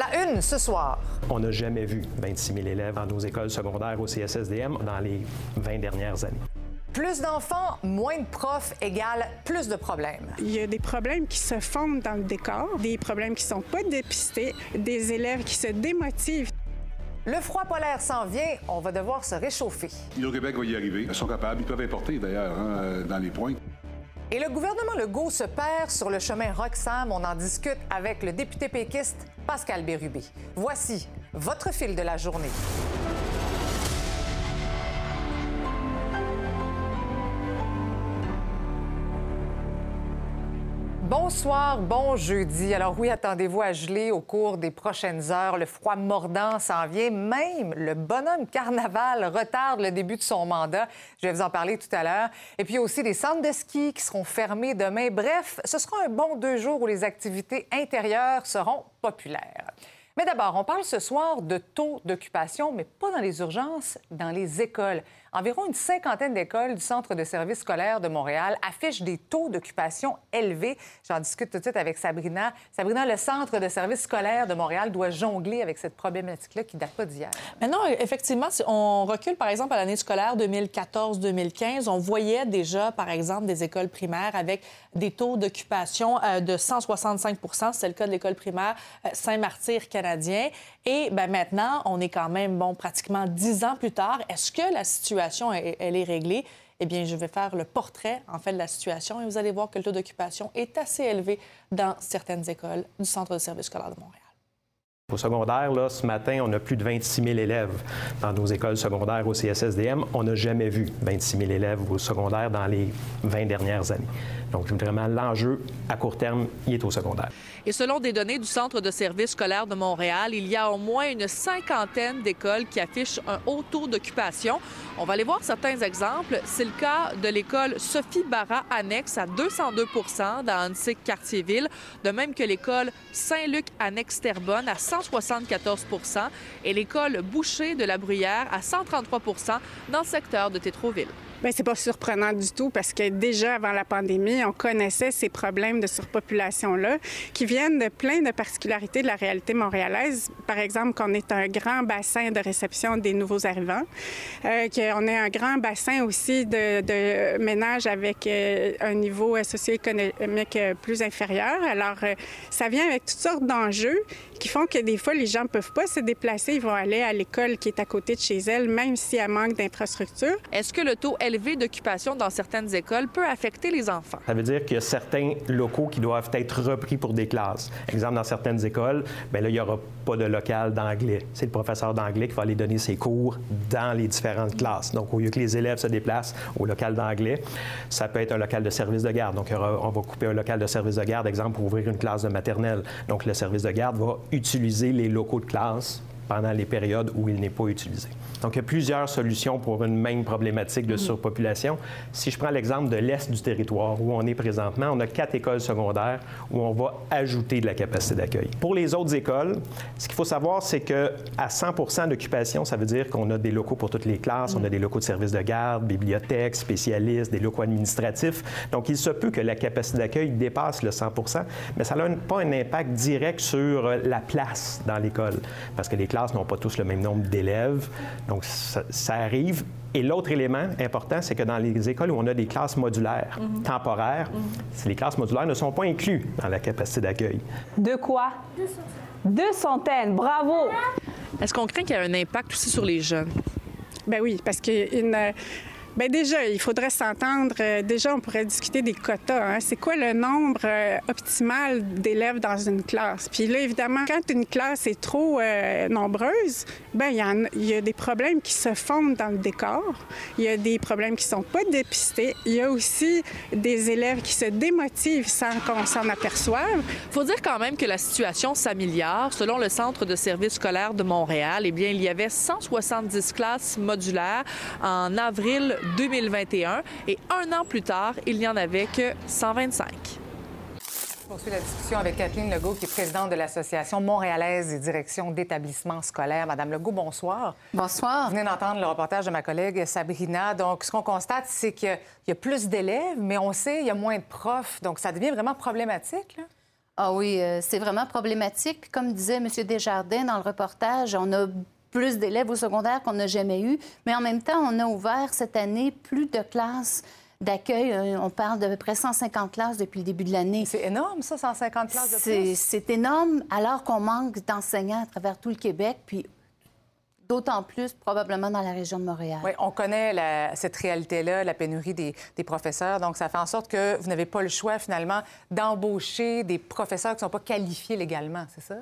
la une ce soir. On n'a jamais vu 26 000 élèves dans nos écoles secondaires au CSSDM dans les 20 dernières années. Plus d'enfants, moins de profs égale plus de problèmes. Il y a des problèmes qui se fondent dans le décor, des problèmes qui sont pas dépistés, des élèves qui se démotivent. Le froid polaire s'en vient, on va devoir se réchauffer. Hydro-Québec va y arriver. Ils sont capables, ils peuvent importer d'ailleurs hein, dans les points. Et le gouvernement Legault se perd sur le chemin Roxham. On en discute avec le député péquiste Pascal Bérubé. Voici votre fil de la journée. Bonsoir, bon jeudi. Alors oui, attendez-vous à geler au cours des prochaines heures. Le froid mordant s'en vient. Même le bonhomme carnaval retarde le début de son mandat. Je vais vous en parler tout à l'heure. Et puis aussi des centres de ski qui seront fermés demain. Bref, ce sera un bon deux jours où les activités intérieures seront populaires. Mais d'abord, on parle ce soir de taux d'occupation, mais pas dans les urgences, dans les écoles. Environ une cinquantaine d'écoles du Centre de services scolaires de Montréal affichent des taux d'occupation élevés. J'en discute tout de suite avec Sabrina. Sabrina, le Centre de services scolaires de Montréal doit jongler avec cette problématique-là qui date pas d'hier. Maintenant, effectivement, si on recule, par exemple, à l'année scolaire 2014-2015, on voyait déjà, par exemple, des écoles primaires avec des taux d'occupation euh, de 165% C'est le cas de l'école primaire euh, Saint-Martyr canadien. Et ben, maintenant, on est quand même, bon, pratiquement dix ans plus tard. Est-ce que la situation elle est réglée, eh bien, je vais faire le portrait, en fait, de la situation et vous allez voir que le taux d'occupation est assez élevé dans certaines écoles du Centre de services scolaires de Montréal. Au secondaire, là, ce matin, on a plus de 26 000 élèves dans nos écoles secondaires au CSSDM. On n'a jamais vu 26 000 élèves au secondaire dans les 20 dernières années. Donc, vraiment, l'enjeu à court terme, il est au secondaire. Et selon des données du Centre de services scolaires de Montréal, il y a au moins une cinquantaine d'écoles qui affichent un haut taux d'occupation. On va aller voir certains exemples. C'est le cas de l'école Sophie Barra Annexe à 202% dans Antique Quartier-Ville, de même que l'école Saint-Luc Annexe Terrebonne à 174% et l'école Boucher de la Bruyère à 133% dans le secteur de Tétroville. Bien, c'est pas surprenant du tout parce que déjà avant la pandémie, on connaissait ces problèmes de surpopulation-là qui viennent de plein de particularités de la réalité montréalaise. Par exemple, qu'on est un grand bassin de réception des nouveaux arrivants, euh, qu'on est un grand bassin aussi de, ménages avec euh, un niveau socio-économique euh, plus inférieur. Alors, ça vient avec toutes sortes d'enjeux qui font que des fois, les gens ne peuvent pas se déplacer. Ils vont aller à l'école qui est à côté de chez elles, même s'il y a manque d'infrastructures. Est-ce que le taux élevé d'occupation dans certaines écoles peut affecter les enfants? Ça veut dire qu'il y a certains locaux qui doivent être repris pour des classes. Exemple, dans certaines écoles, bien là, il n'y aura pas de local d'anglais. C'est le professeur d'anglais qui va aller donner ses cours dans les différentes classes. Donc, au lieu que les élèves se déplacent au local d'anglais, ça peut être un local de service de garde. Donc, on va couper un local de service de garde, exemple, pour ouvrir une classe de maternelle. Donc, le service de garde va utiliser les locaux de classe pendant les périodes où il n'est pas utilisé. Donc, il y a plusieurs solutions pour une même problématique de surpopulation. Si je prends l'exemple de l'Est du territoire où on est présentement, on a quatre écoles secondaires où on va ajouter de la capacité d'accueil. Pour les autres écoles, ce qu'il faut savoir, c'est que à 100% d'occupation, ça veut dire qu'on a des locaux pour toutes les classes, on a des locaux de services de garde, bibliothèques, spécialistes, des locaux administratifs. Donc, il se peut que la capacité d'accueil dépasse le 100% mais ça n'a pas un impact direct sur la place dans l'école parce que les classes n'ont pas tous le même nombre d'élèves. Donc, ça, arrive. Et l'autre élément important, c'est que dans les écoles où on a des classes modulaires, mhm. temporaires, mhm. les classes modulaires ne sont pas incluses dans la capacité d'accueil. De quoi? Deux centaines. Bravo! Est-ce qu'on craint qu'il y ait un impact aussi sur les jeunes? Ben oui, parce qu'une Bien déjà, il faudrait s'entendre. Euh, déjà, on pourrait discuter des quotas. Hein. C'est quoi le nombre euh, optimal d'élèves dans une classe? Puis là, évidemment, quand une classe est trop euh, nombreuse, ben il y, y, a des problèmes qui se fondent dans le décor. Il y a des problèmes qui sont pas dépistés. Il y a aussi des élèves qui se démotivent sans qu'on s'en aperçoive. faut dire quand même que la situation s'améliore. Selon le Centre de services scolaires de Montréal, eh bien, il y avait 170 classes modulaires en avril 2021 et un an plus tard, il n'y en avait que 125. On poursuit la discussion avec Kathleen Legault, qui est présidente de l'Association montréalaise des directions d'établissements scolaires. Madame Legault, bonsoir. Bonsoir. Vous venez d'entendre le reportage de ma collègue Sabrina. Donc, ce qu'on constate, c'est qu'il y a plus d'élèves, mais on sait qu'il y a moins de profs. Donc, ça devient vraiment problématique. Là? Ah oui, euh, c'est vraiment problématique. Puis comme disait M. Desjardins dans le reportage, on a plus d'élèves au secondaire qu'on n'a jamais eu, mais en même temps, on a ouvert cette année plus de classes d'accueil. Euh, On parle d'à peu près 150 classes depuis le début de l'année. C'est énorme, ça, 150 classes de C'est plus? c'est énorme, alors qu'on manque d'enseignants à travers tout le Québec, puis d'autant plus probablement dans la région de Montréal. Oui, on connaît la- cette réalité-là, la pénurie des, des professeurs. Donc, ça fait en sorte que vous n'avez pas le choix, finalement, d'embaucher des professeurs qui ne sont pas qualifiés légalement, c'est ça?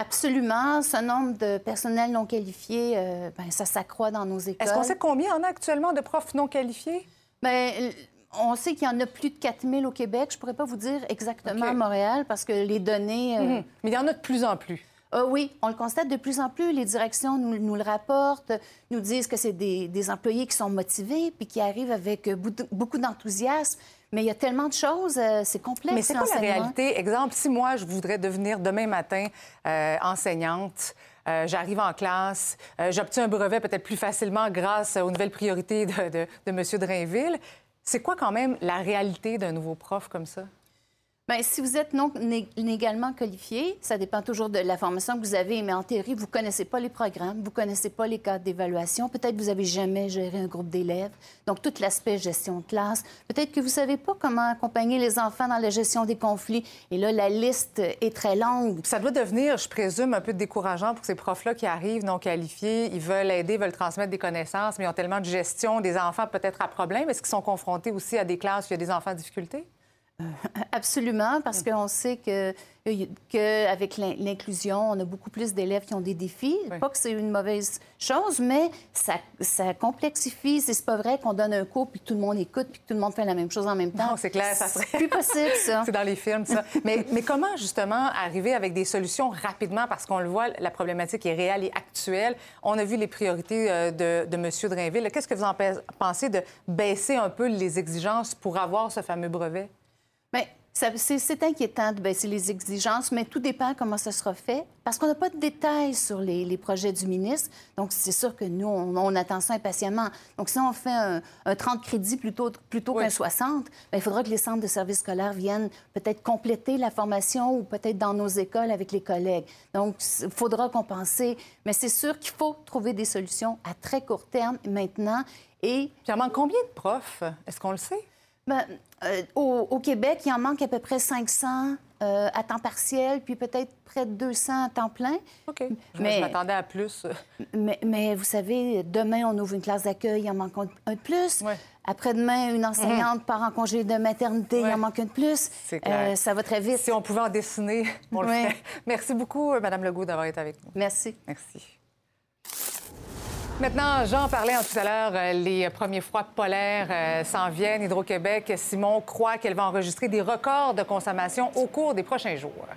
Absolument. Ce nombre de personnels non qualifiés, euh, ben, ça s'accroît dans nos écoles. Est-ce qu'on sait combien il y en a actuellement de profs non qualifiés? L- on sait qu'il y en a plus de 4000 au Québec. Je ne pourrais pas vous dire exactement à Montréal parce que les données... euh, Mhm. Mais il y en a de plus en plus. euh, oui, on le constate de plus en plus. Les directions nous, nous le rapportent, nous disent que c'est des, des employés qui sont motivés puis qui arrivent avec euh, beaucoup d'enthousiasme. Mais il y a tellement de choses, euh, c'est complexe. Mais c'est quoi la réalité? Exemple, si moi, je voudrais devenir demain matin euh, enseignante, euh, j'arrive en classe, euh, j'obtiens un brevet peut-être plus facilement grâce aux nouvelles priorités de, de, de M. Drainville. C'est quoi quand même la réalité d'un nouveau prof comme ça? Bien, si vous êtes non légalement qualifié, ça dépend toujours de la formation que vous avez, mais en théorie, vous ne connaissez pas les programmes, vous ne connaissez pas les cadres d'évaluation, peut-être que vous n'avez jamais géré un groupe d'élèves, donc tout l'aspect gestion de classe, peut-être que vous ne savez pas comment accompagner les enfants dans la gestion des conflits, et là, la liste est très longue. Ça doit devenir, je présume, un peu décourageant pour ces profs-là qui arrivent non qualifiés. Ils veulent aider, veulent transmettre des connaissances, mais ils ont tellement de gestion des enfants peut-être à problème. Est-ce qu'ils sont confrontés aussi à des classes où il y a des enfants en difficulté? Absolument, parce qu'on sait que, que avec l'in- l'inclusion, on a beaucoup plus d'élèves qui ont des défis. Oui. Pas que c'est une mauvaise chose, mais ça, ça complexifie. C'est pas vrai qu'on donne un cours puis que tout le monde écoute puis que tout le monde fait la même chose en même temps. Non, c'est clair, ça serait- plus possible, ça. C'est dans les films, ça. mais, mais comment, justement, arriver avec des solutions rapidement? Parce qu'on le voit, la problématique est réelle et actuelle. On a vu les priorités euh, de, de M. Drainville. Qu'est-ce que vous en pe- pensez de baisser un peu les exigences pour avoir ce fameux brevet? Bien, ça- c'est inquiétant de baisser les exigences, mais tout dépend comment ça sera fait, parce qu'on n'a pas de détails sur les, les projets du ministre. Donc, c'est sûr que nous, on, on attend ça impatiemment. Donc, si on fait un, un 30 crédits plutôt, plutôt Oui. qu'un 60, bien, il faudra que les centres de services scolaires viennent peut-être compléter la formation ou peut-être dans nos écoles avec les collègues. Donc, il faudra compenser. Mais c'est sûr qu'il faut trouver des solutions à très court terme maintenant. Et manque combien de profs? Est-ce qu'on le sait? Ben, euh, au, au Québec, il en manque à peu près 500 euh, à temps partiel, puis peut-être près de 200 à temps plein. OK. Je, Mais- je m'attendais à plus. Mais, mais vous savez, demain, on ouvre une classe d'accueil, il en manque un de plus. Ouais. Après-demain, une enseignante part en congé de maternité, il en manque un de plus. C'est clair. Euh, ça va très vite. Si on pouvait en dessiner, on le ferait. Merci beaucoup, euh, Mme Legault, d'avoir été avec nous. Merci. Merci. Maintenant, Jean parlait tout à l'heure, euh, les premiers froids polaires euh, s'en viennent. Hydro-Québec, Simon croit qu'elle va enregistrer des records de consommation au cours des prochains jours.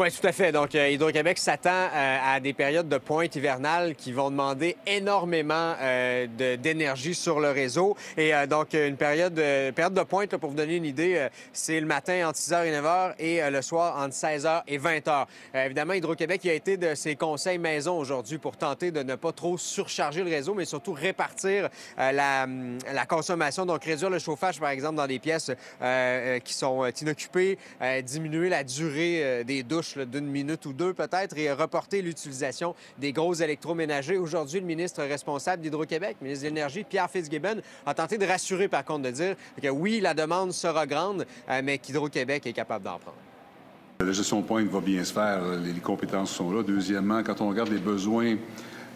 Oui, tout à fait. Donc, euh, Hydro-Québec s'attend euh, à des périodes de pointe hivernale qui vont demander énormément euh, d'énergie sur le réseau. Et donc, une période, période de pointe, là, pour vous donner une idée, c'est le matin entre 6h et 9h et le soir entre 16h et 20h. Euh, évidemment, Hydro-Québec a été de ses conseils maison aujourd'hui pour tenter de ne pas trop surcharger le réseau, mais surtout répartir la, hum, la consommation. Donc, réduire le chauffage, par exemple, dans des pièces qui sont inoccupées, diminuer la durée des douches d'une minute ou deux peut-être et reporter l'utilisation des gros électroménagers. Aujourd'hui, le ministre responsable d'Hydro-Québec, ministre de l'Énergie, Pierre Fitzgibbon, a tenté de rassurer, par contre, de dire que oui, la demande sera grande, euh, mais qu'Hydro-Québec est capable d'en prendre. La gestion de pointe va bien se faire. Les, compétences sont là. Deuxièmement, quand on regarde les besoins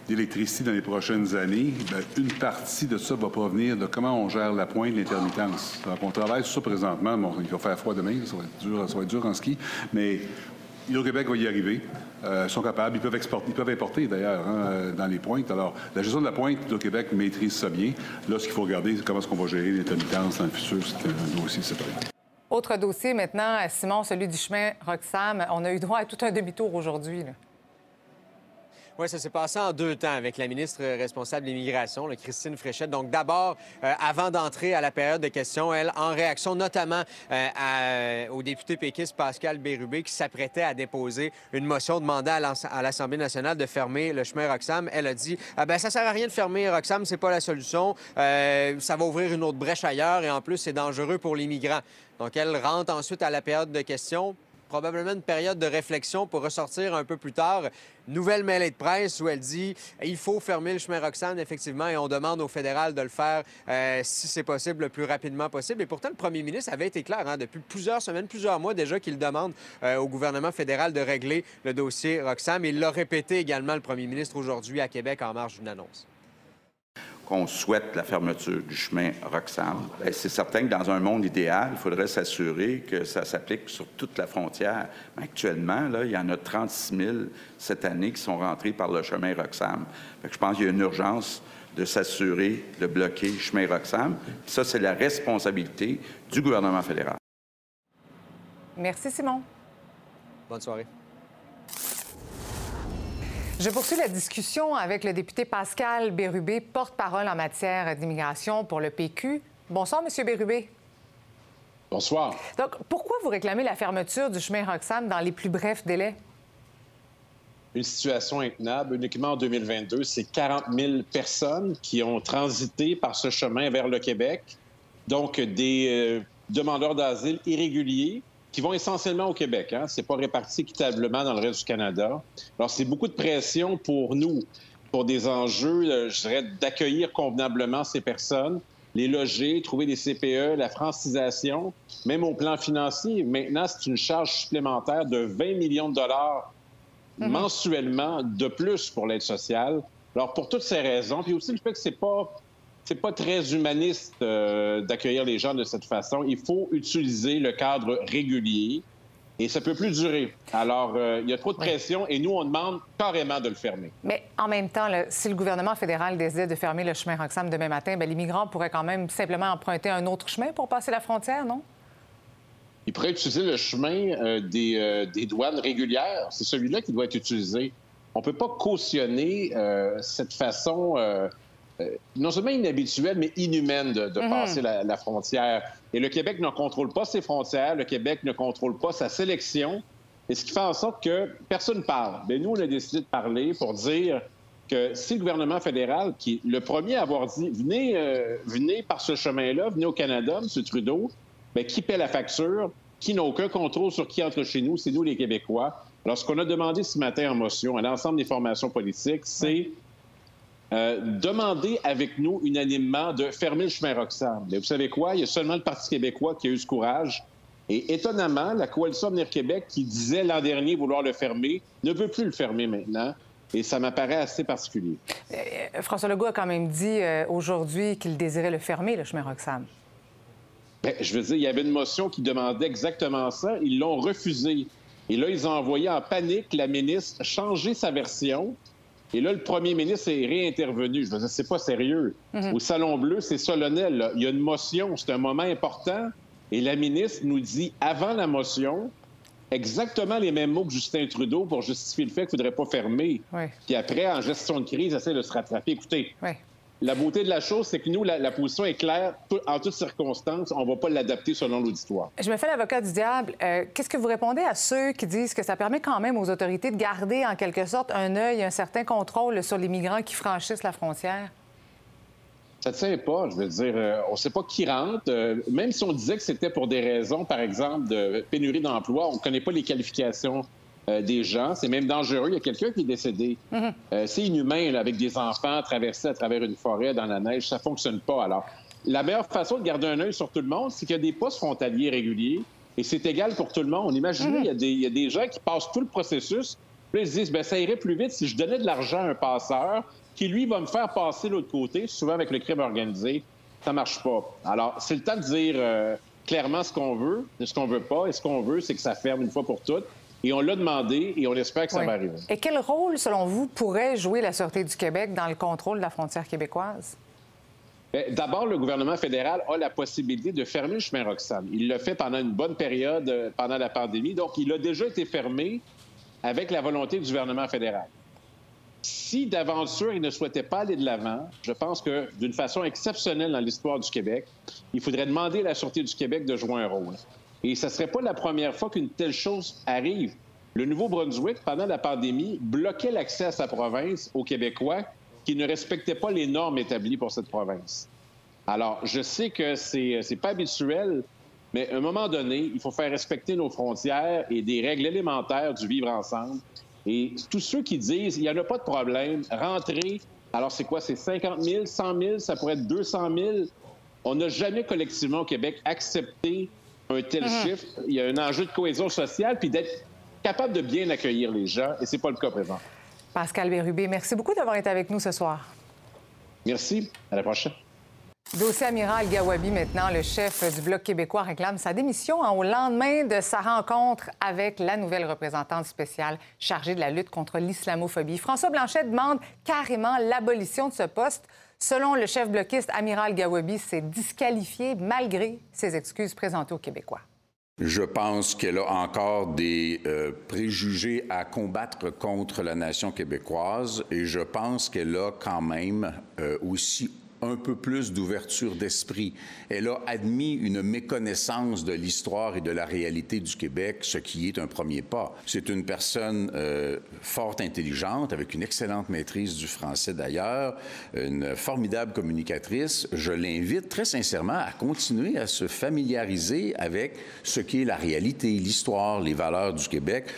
d'électricité dans les prochaines années, bien, une partie de ça va provenir de comment on gère la pointe, l'intermittence. Donc, on travaille sur ça présentement. Bon, il va faire froid demain, ça va être dur, ça va être dur en ski, mais Hydro-Québec va y arriver. Euh, sont capables. Ils peuvent exporter, ils peuvent importer d'ailleurs hein, euh, dans les pointes. Alors, la gestion de la pointe, Hydro-Québec maîtrise ça bien. Là, ce qu'il faut regarder, c'est comment est-ce qu'on va gérer l'intermittence dans le futur. C'est un dossier séparé. Autre dossier maintenant, Simon, celui du chemin Roxham. On a eu droit à tout un demi-tour aujourd'hui. Oui, ça s'est passé en deux temps avec la ministre responsable de l'immigration, Christine Fréchette. Donc, d'abord, euh, avant d'entrer à la période de questions, elle, en réaction notamment euh, au député péquiste Pascal Bérubé, qui s'apprêtait à déposer une motion demandant à l'Assemblée nationale de fermer le chemin Roxham, elle a dit ah ben ça sert à rien de fermer Roxham, c'est pas la solution. Euh, ça va ouvrir une autre brèche ailleurs et en plus, c'est dangereux pour les migrants. Donc, elle rentre ensuite à la période de questions probablement une période de réflexion pour ressortir un peu plus tard. Nouvelle mêlée de presse où elle dit il faut fermer le chemin Roxane, effectivement, et on demande au fédéral de le faire euh, si c'est possible le plus rapidement possible. Et pourtant, le premier ministre avait été clair hein, depuis plusieurs semaines, plusieurs mois déjà qu'il demande euh, au gouvernement fédéral de régler le dossier Roxane. Il l'a répété également, le premier ministre, aujourd'hui à Québec en marge d'une annonce qu'on souhaite la fermeture du chemin Roxham. Ben, c'est certain que dans un monde idéal, il faudrait s'assurer que ça s'applique sur toute la frontière. actuellement, là, il y en a 36 000 cette année qui sont rentrés par le chemin Roxham. je pense qu'il y a une urgence de s'assurer de bloquer le chemin Roxham. Ça, c'est la responsabilité du gouvernement fédéral. Merci, Simon. Bonne soirée. Je poursuis la discussion avec le député Pascal Bérubé, porte-parole en matière d'immigration pour le PQ. Bonsoir, Monsieur Bérubé. Bonsoir. Donc, pourquoi vous réclamez la fermeture du chemin Roxham dans les plus brefs délais? Une situation intenable. Uniquement en 2022, c'est 40 000 personnes qui ont transité par ce chemin vers le Québec. Donc, des euh, demandeurs d'asile irréguliers qui vont essentiellement au Québec. Hein? Ce n'est pas réparti équitablement dans le reste du Canada. Alors, c'est beaucoup de pression pour nous, pour des enjeux, euh, je dirais, d'accueillir convenablement ces personnes, les loger, trouver des CPE, la francisation, même au plan financier. Maintenant, c'est une charge supplémentaire de 20 millions de dollars mhm. mensuellement de plus pour l'aide sociale. Alors, pour toutes ces raisons, puis aussi le fait que c'est pas c'est pas très humaniste euh, d'accueillir les gens de cette façon. Il faut utiliser le cadre régulier et ça peut plus durer. Alors, euh, il y a trop de pression et nous, on demande carrément de le fermer. Mais en même temps, si le gouvernement fédéral décidait de fermer le chemin Roxham demain matin, bien, les migrants pourraient quand même simplement emprunter un autre chemin pour passer la frontière, non? Ils pourraient utiliser le chemin euh, des, des, douanes régulières. C'est celui-là qui doit être utilisé. On ne peut pas cautionner cette façon euh, non seulement inhabituelle, mais inhumaine de, mhm. passer la, frontière. Et le Québec ne contrôle pas ses frontières, le Québec ne contrôle pas sa sélection, et ce qui fait en sorte que personne ne parle. Mais nous, on a décidé de parler pour dire que si le gouvernement fédéral, qui est le premier à avoir dit venez, euh, venez par ce chemin-là, venez au Canada, M. Trudeau, bien, qui paie la facture, qui n'a aucun contrôle sur qui entre chez nous, c'est nous les Québécois. Alors, ce qu'on a demandé ce matin en motion à l'ensemble des formations politiques, c'est euh, demandez avec nous unanimement de fermer le chemin Roxham. Mais vous savez quoi? Il y a seulement le Parti québécois qui a eu ce courage. Et étonnamment, la coalition Avenir Québec, qui disait l'an dernier vouloir le fermer, ne veut plus le fermer maintenant. Et ça m'apparaît assez particulier. Euh, François Legault a quand même dit euh, aujourd'hui qu'il désirait le fermer, le chemin Roxham. Bien, je veux dire, il y avait une motion qui demandait exactement ça. Ils l'ont refusé. Et là, ils ont envoyé en panique la ministre changer sa version et là, le premier ministre est réintervenu. Je veux dire, c'est pas sérieux. Mhm. Au Salon Bleu, c'est solennel. Il y a une motion, c'est un moment important. Et la ministre nous dit, avant la motion, exactement les mêmes mots que Justin Trudeau pour justifier le fait qu'il ne faudrait pas fermer. Puis après, en gestion de crise, essaie de se rattraper. Écoutez, la beauté de la chose, c'est que nous, la, position est claire. En toutes circonstances, on ne va pas l'adapter selon l'auditoire. Je me fais l'avocat du diable. Euh, qu'est-ce que vous répondez à ceux qui disent que ça permet quand même aux autorités de garder en quelque sorte un œil, un certain contrôle sur les migrants qui franchissent la frontière? Ça ne tient pas. Je veux dire, euh, on ne sait pas qui rentre. Euh, même si on disait que c'était pour des raisons, par exemple, de pénurie d'emploi, on ne connaît pas les qualifications des gens. C'est même dangereux. Il y a quelqu'un qui est décédé. Mhm. Euh, c'est inhumain, avec des enfants traversés à travers une forêt dans la neige. Ça fonctionne pas. Alors, la meilleure façon de garder un œil sur tout le monde, c'est qu'il y a des postes frontaliers réguliers et c'est égal pour tout le monde. Imaginez, mhm. il, y a des, gens qui passent tout le processus. Puis ils se disent, ben, ça irait plus vite si je donnais de l'argent à un passeur qui, lui, va me faire passer l'autre côté, souvent avec le crime organisé. Ça marche pas. Alors, c'est le temps de dire euh, clairement ce qu'on veut, ce qu'on veut pas. Et ce qu'on veut, c'est que ça ferme une fois pour toutes. Et on l'a demandé et on espère que ça va arriver. Et quel rôle, selon vous, pourrait jouer la Sûreté du Québec dans le contrôle de la frontière québécoise? D'abord, le gouvernement fédéral a la possibilité de fermer le chemin Roxham. Il l'a fait pendant une bonne période euh, pendant la pandémie. Donc, il a déjà été fermé avec la volonté du gouvernement fédéral. si d'aventure il ne souhaitait pas aller de l'avant, je pense que d'une façon exceptionnelle dans l'histoire du Québec, il faudrait demander à la Sûreté du Québec de jouer un rôle. Et ce ne serait pas la première fois qu'une telle chose arrive. Le Nouveau-Brunswick, pendant la pandémie, bloquait l'accès à sa province aux Québécois qui ne respectaient pas les normes établies pour cette province. Alors, je sais que c'est n'est pas habituel, mais à un moment donné, il faut faire respecter nos frontières et des règles élémentaires du vivre ensemble. Et tous ceux qui disent il n'y en a pas de problème, rentrez. Alors, c'est quoi? C'est 50 000, 100 000, ça pourrait être 200 000. On n'a jamais collectivement au Québec accepté un tel Mhm. chiffre. Il y a un enjeu de cohésion sociale puis d'être capable de bien accueillir les gens, et c'est pas le cas présent. Pascal Bérubé, merci beaucoup d'avoir été avec nous ce soir. Merci. À la prochaine. Dossier amiral Gawabi, maintenant, le chef du Bloc québécois réclame sa démission hein, au lendemain de sa rencontre avec la nouvelle représentante spéciale chargée de la lutte contre l'islamophobie. François Blanchet demande carrément l'abolition de ce poste. Selon le chef bloquiste amiral Gawabi, c'est disqualifié malgré ses excuses présentées aux Québécois. Je pense qu'elle a encore des euh, préjugés à combattre contre la nation québécoise et je pense qu'elle a quand même euh, aussi un peu plus d'ouverture d'esprit. Elle a admis une méconnaissance de l'histoire et de la réalité du Québec, ce qui est un premier pas. C'est une personne euh, fort intelligente, avec une excellente maîtrise du français d'ailleurs, une formidable communicatrice. Je l'invite très sincèrement à continuer à se familiariser avec ce qu'est la réalité, l'histoire, les valeurs du Québec.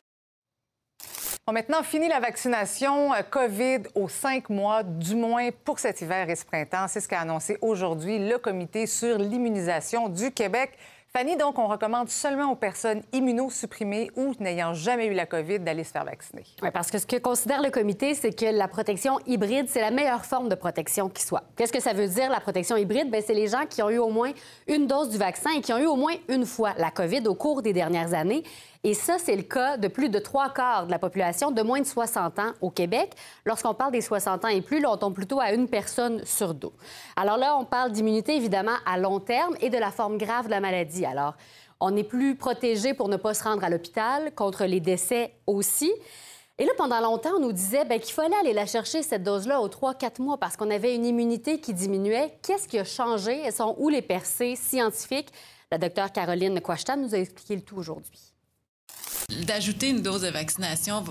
Bon, maintenant, fini la vaccination euh, COVID aux cinq mois, du moins pour cet hiver et ce printemps. C'est ce qu'a annoncé aujourd'hui le Comité sur l'immunisation du Québec. Fanny, donc, on recommande seulement aux personnes immunosupprimées ou n'ayant jamais eu la COVID d'aller se faire vacciner. Oui, parce que ce que considère le comité, c'est que la protection hybride, c'est la meilleure forme de protection qui soit. Qu'est-ce que ça veut dire, la protection hybride? Bien, c'est les gens qui ont eu au moins une dose du vaccin et qui ont eu au moins une fois la COVID au cours des dernières années. Et ça, c'est le cas de plus de trois quarts de la population de moins de 60 ans au Québec. Lorsqu'on parle des 60 ans et plus, là, on tombe plutôt à une personne sur deux. Alors là, on parle d'immunité, évidemment, à long terme et de la forme grave de la maladie. Alors, on est plus protégé pour ne pas se rendre à l'hôpital, contre les décès aussi. Et là, pendant longtemps, on nous disait ben, qu'il fallait aller la chercher, cette dose-là, aux 3-4 mois, parce qu'on avait une immunité qui diminuait. Qu'est-ce qui a changé? Elles sont où les percées scientifiques? La docteure Caroline Quashtan nous a expliqué le tout aujourd'hui. D'ajouter une dose de vaccination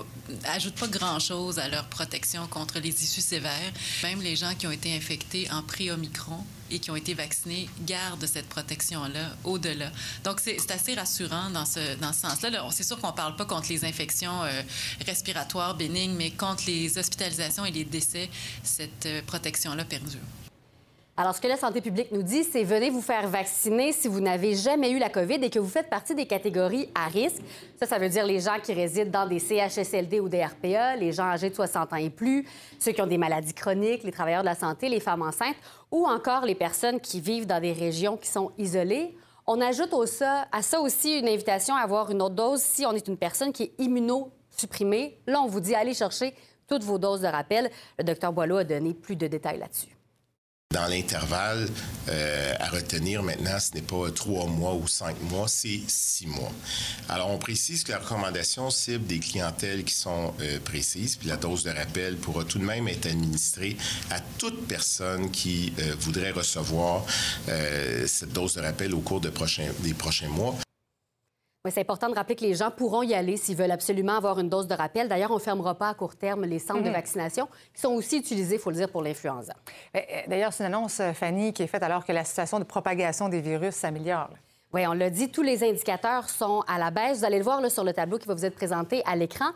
ajoute pas grand-chose à leur protection contre les issues sévères. Même les gens qui ont été infectés en pré-omicron et qui ont été vaccinés gardent cette protection-là au-delà. Donc, c'est assez rassurant dans ce, dans ce sens-là. Là, C'est sûr qu'on ne parle pas contre les infections euh, respiratoires bénignes, mais contre les hospitalisations et les décès, cette euh, protection-là perdure. Alors, ce que la santé publique nous dit, c'est venez vous faire vacciner si vous n'avez jamais eu la COVID et que vous faites partie des catégories à risque. Ça, ça veut dire les gens qui résident dans des CHSLD ou des RPA, les gens âgés de 60 ans et plus, ceux qui ont des maladies chroniques, les travailleurs de la santé, les femmes enceintes ou encore les personnes qui vivent dans des régions qui sont isolées. On ajoute à ça aussi une invitation à avoir une autre dose si on est une personne qui est immunosupprimée. Là, on vous dit allez chercher toutes vos doses de rappel. Le docteur Boileau a donné plus de détails là-dessus. Dans l'intervalle euh, à retenir maintenant, ce n'est pas trois mois ou cinq mois, c'est six mois. Alors, on précise que la recommandation cible des clientèles qui sont euh, précises, puis la dose de rappel pourra tout de même être administrée à toute personne qui euh, voudrait recevoir cette dose de rappel au cours de prochains, des prochains mois. Oui, c'est important de rappeler que les gens pourront y aller s'ils veulent absolument avoir une dose de rappel. D'ailleurs, on ne fermera pas à court terme les centres de Mhm. vaccination qui sont aussi utilisés, il faut le dire, pour l'influenza. Euh, D'ailleurs, c'est une annonce, euh, Fanny, qui est faite alors que la situation de propagation des virus s'améliore. Oui, on l'a dit, tous les indicateurs sont à la baisse. Vous allez le voir là, sur le tableau qui va vous être présenté à l'écran.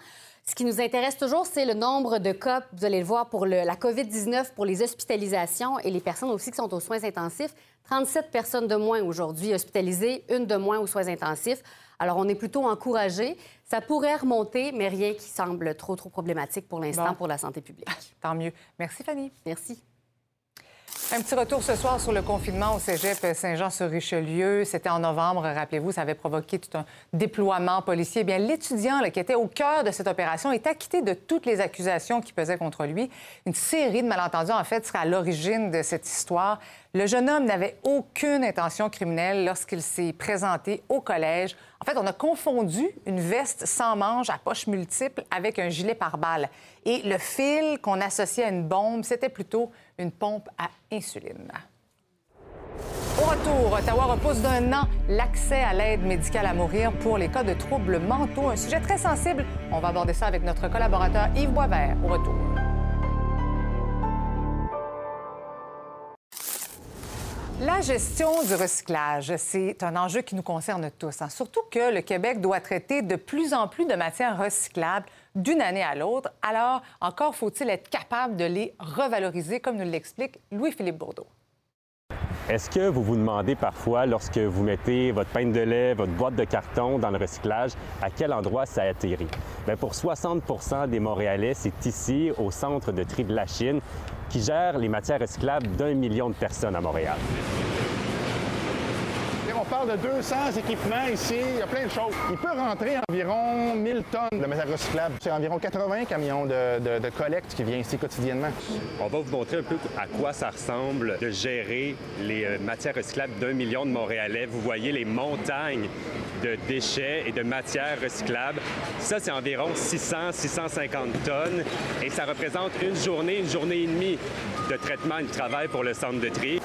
Ce qui nous intéresse toujours, c'est le nombre de cas, vous allez le voir, pour le- la COVID-19, pour les hospitalisations et les personnes aussi qui sont aux soins intensifs. 37 personnes de moins aujourd'hui hospitalisées, une de moins aux soins intensifs. Alors, on est plutôt encouragé. Ça pourrait remonter, mais rien qui semble trop, trop problématique pour l'instant Bon. pour la santé publique. Tant mieux. Merci, Fanny. Merci. Un petit retour ce soir sur le confinement au cégep Saint-Jean-sur-Richelieu. C'était en novembre, rappelez-vous, ça avait provoqué tout un déploiement policier. Eh bien, l'étudiant qui était au cœur de cette opération est acquitté de toutes les accusations qui pesaient contre lui. Une série de malentendus, en fait, serait à l'origine de cette histoire. Le jeune homme n'avait aucune intention criminelle lorsqu'il s'est présenté au collège. En fait, on a confondu une veste sans manches à poches multiples avec un gilet pare-balles. Et le fil qu'on associait à une bombe, c'était plutôt une pompe à insuline. Au retour, Ottawa repousse d'un an l'accès à l'aide médicale à mourir pour les cas de troubles mentaux, un sujet très sensible. On va aborder ça avec notre collaborateur Yves Boisvert. Au retour. La gestion du recyclage, c'est un enjeu qui nous concerne tous, hein. surtout que le Québec doit traiter de plus en plus de matières recyclables d'une année à l'autre. Alors, encore faut-il être capable de les revaloriser, comme nous l'explique Louis-Philippe Bourdeau. Est-ce que vous vous demandez parfois, lorsque vous mettez votre peine de lait, votre boîte de carton dans le recyclage, à quel endroit ça atterrit? Bien, pour 60% des Montréalais, c'est ici, au centre de tri de la Chine, qui gère les matières recyclables d'un million de personnes à Montréal. On parle de 200 équipements ici, il y a plein de choses. Il peut rentrer environ 1000 tonnes de matières recyclables. C'est environ 80 camions de, de, collecte qui viennent ici quotidiennement. On va vous montrer un peu à quoi ça ressemble de gérer les euh, matières recyclables d'un million de Montréalais. Vous voyez les montagnes de déchets et de matières recyclables. Ça, c'est environ 600-650 tonnes et ça représente une journée, une journée et demie de traitement et de travail pour le centre de tri.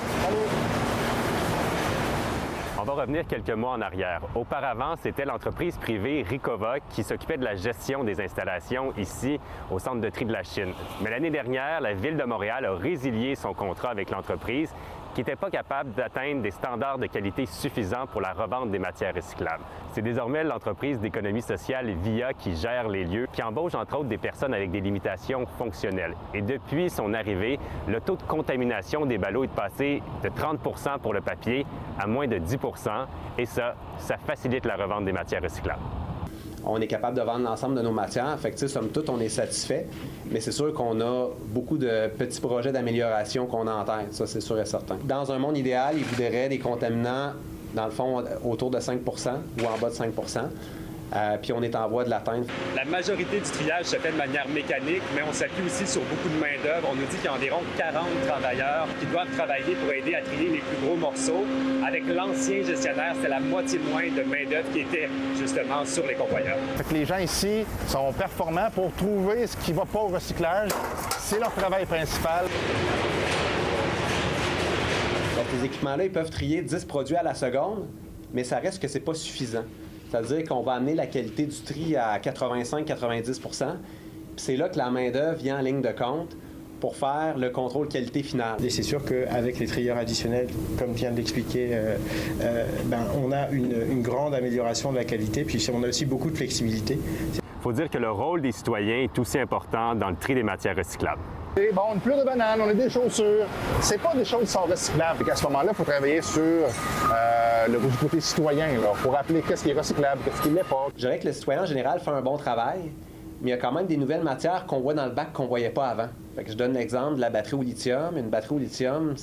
On va revenir quelques mois en arrière. Auparavant, c'était l'entreprise privée Ricova qui s'occupait de la gestion des installations ici au centre de tri de la Chine. Mais l'année dernière, la ville de Montréal a résilié son contrat avec l'entreprise qui n'était pas capable d'atteindre des standards de qualité suffisants pour la revente des matières recyclables. C'est désormais l'entreprise d'économie sociale VIA qui gère les lieux, qui embauche entre autres des personnes avec des limitations fonctionnelles. Et depuis son arrivée, le taux de contamination des ballots est passé de 30% pour le papier à moins de 10% et ça, ça facilite la revente des matières recyclables on est capable de vendre l'ensemble de nos matières. Fait que, somme toute, on est satisfait. Mais c'est sûr qu'on a beaucoup de petits projets d'amélioration qu'on a en tête. Ça, c'est sûr et certain. Dans un monde idéal, il voudrait des contaminants, dans le fond, autour de 5% ou en bas de 5 euh, puis on est en voie de l'atteindre. La majorité du triage se fait de manière mécanique, mais on s'appuie aussi sur beaucoup de main-d'œuvre. On nous dit qu'il y a environ 40 travailleurs qui doivent travailler pour aider à trier les plus gros morceaux. Avec l'ancien gestionnaire, c'est la moitié moins de main-d'œuvre qui était justement sur les convoyeurs. les gens ici sont performants pour trouver ce qui ne va pas au recyclage. C'est leur travail principal. Donc, les équipements-là, ils peuvent trier 10 produits à la seconde, mais ça reste que c'est pas suffisant. C'est-à-dire qu'on va amener la qualité du tri à 85-90% C'est là que la main-d'œuvre vient en ligne de compte pour faire le contrôle qualité finale. Et c'est sûr qu'avec les trieurs additionnels, comme vient de l'expliquer, euh, euh, ben, on a une, une, grande amélioration de la qualité, puis on a aussi beaucoup de flexibilité. Il faut dire que le rôle des citoyens est aussi important dans le tri des matières recyclables. Bon, on a plus de bananes, on a des chaussures. C'est pas des choses qui sont recyclables. À ce moment-là, il faut travailler sur euh, le côté citoyen, pour rappeler qu'est-ce qui est recyclable, qu'est-ce qui l'est pas. Je dirais que le citoyen en général fait un bon travail, mais il y a quand même des nouvelles matières qu'on voit dans le bac qu'on voyait pas avant. je donne l'exemple de la batterie au lithium. Une batterie au lithium,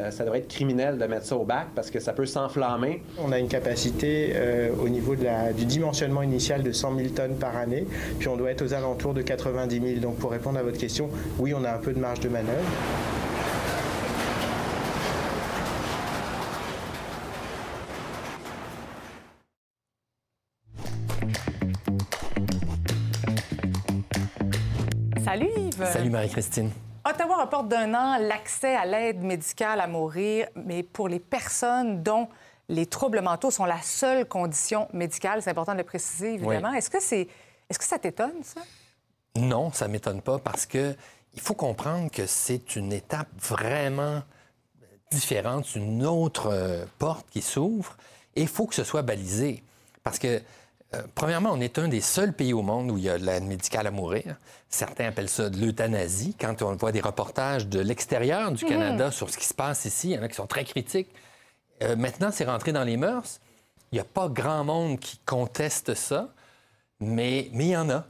euh, ça devrait être criminel de mettre ça au bac parce que ça peut s'enflammer. On a une capacité euh, au niveau du dimensionnement initial de 100 000 tonnes par année, puis on doit être aux alentours de 90 000. Donc pour répondre à votre question, oui, on a un peu de marge de manœuvre. Salut Marie-Christine. Ottawa reporte d'un an l'accès à l'aide médicale à mourir, mais pour les personnes dont les troubles mentaux sont la seule condition médicale. C'est important de le préciser, évidemment. Est-ce que, c'est... Est-ce que ça t'étonne, ça? Non, ça m'étonne pas parce que il faut comprendre que c'est une étape vraiment différente, une autre euh, porte qui s'ouvre et il faut que ce soit balisé. Parce que euh, premièrement, on est un des seuls pays au monde où il y a de l'aide médicale à mourir. Certains appellent ça de l'euthanasie. Quand on voit des reportages de l'extérieur du Canada mhm. sur ce qui se passe ici, il y en a qui sont très critiques. Euh, maintenant, c'est rentré dans les mœurs. Il n'y a pas grand monde qui conteste ça, mais, mais il y en a.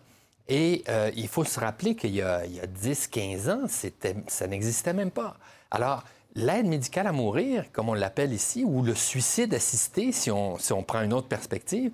Et euh, il faut se rappeler qu'il y a, a 10-15 ans, ça n'existait même pas. Alors, l'aide médicale à mourir, comme on l'appelle ici, ou le suicide assisté, si on, si on prend une autre perspective,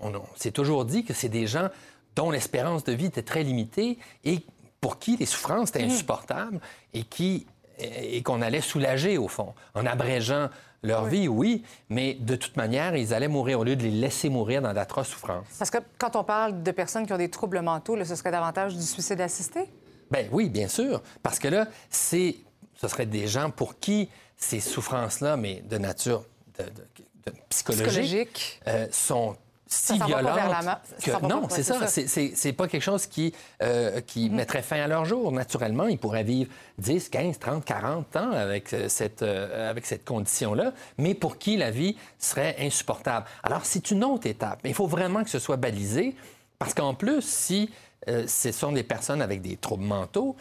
on, s'est toujours dit que c'est des gens dont l'espérance de vie était très limitée et pour qui les souffrances étaient mm. insupportables et qui et, qu'on allait soulager, au fond, en abrégeant leur vie, oui, mais de toute manière, ils allaient mourir au lieu de les laisser mourir dans d'atroces souffrances. Parce que quand on parle de personnes qui ont des troubles mentaux, là, ce serait davantage du suicide assisté? Ben oui, bien sûr, parce que là, c'est, ce serait des gens pour qui ces souffrances-là, mais de nature de, de- de- psychologique, Psychologique. euh, sont si que va non, c'est ça. c'est pas quelque chose qui, euh, qui mettrait fin à leur jour. Naturellement, ils pourraient vivre 10, 15, 30, 40 ans avec euh, cette, euh, avec cette condition-là, mais pour qui la vie serait insupportable. Alors, c'est une autre étape. Mais il faut vraiment que ce soit balisé, parce qu'en plus, si euh, ce sont des personnes avec des troubles mentaux,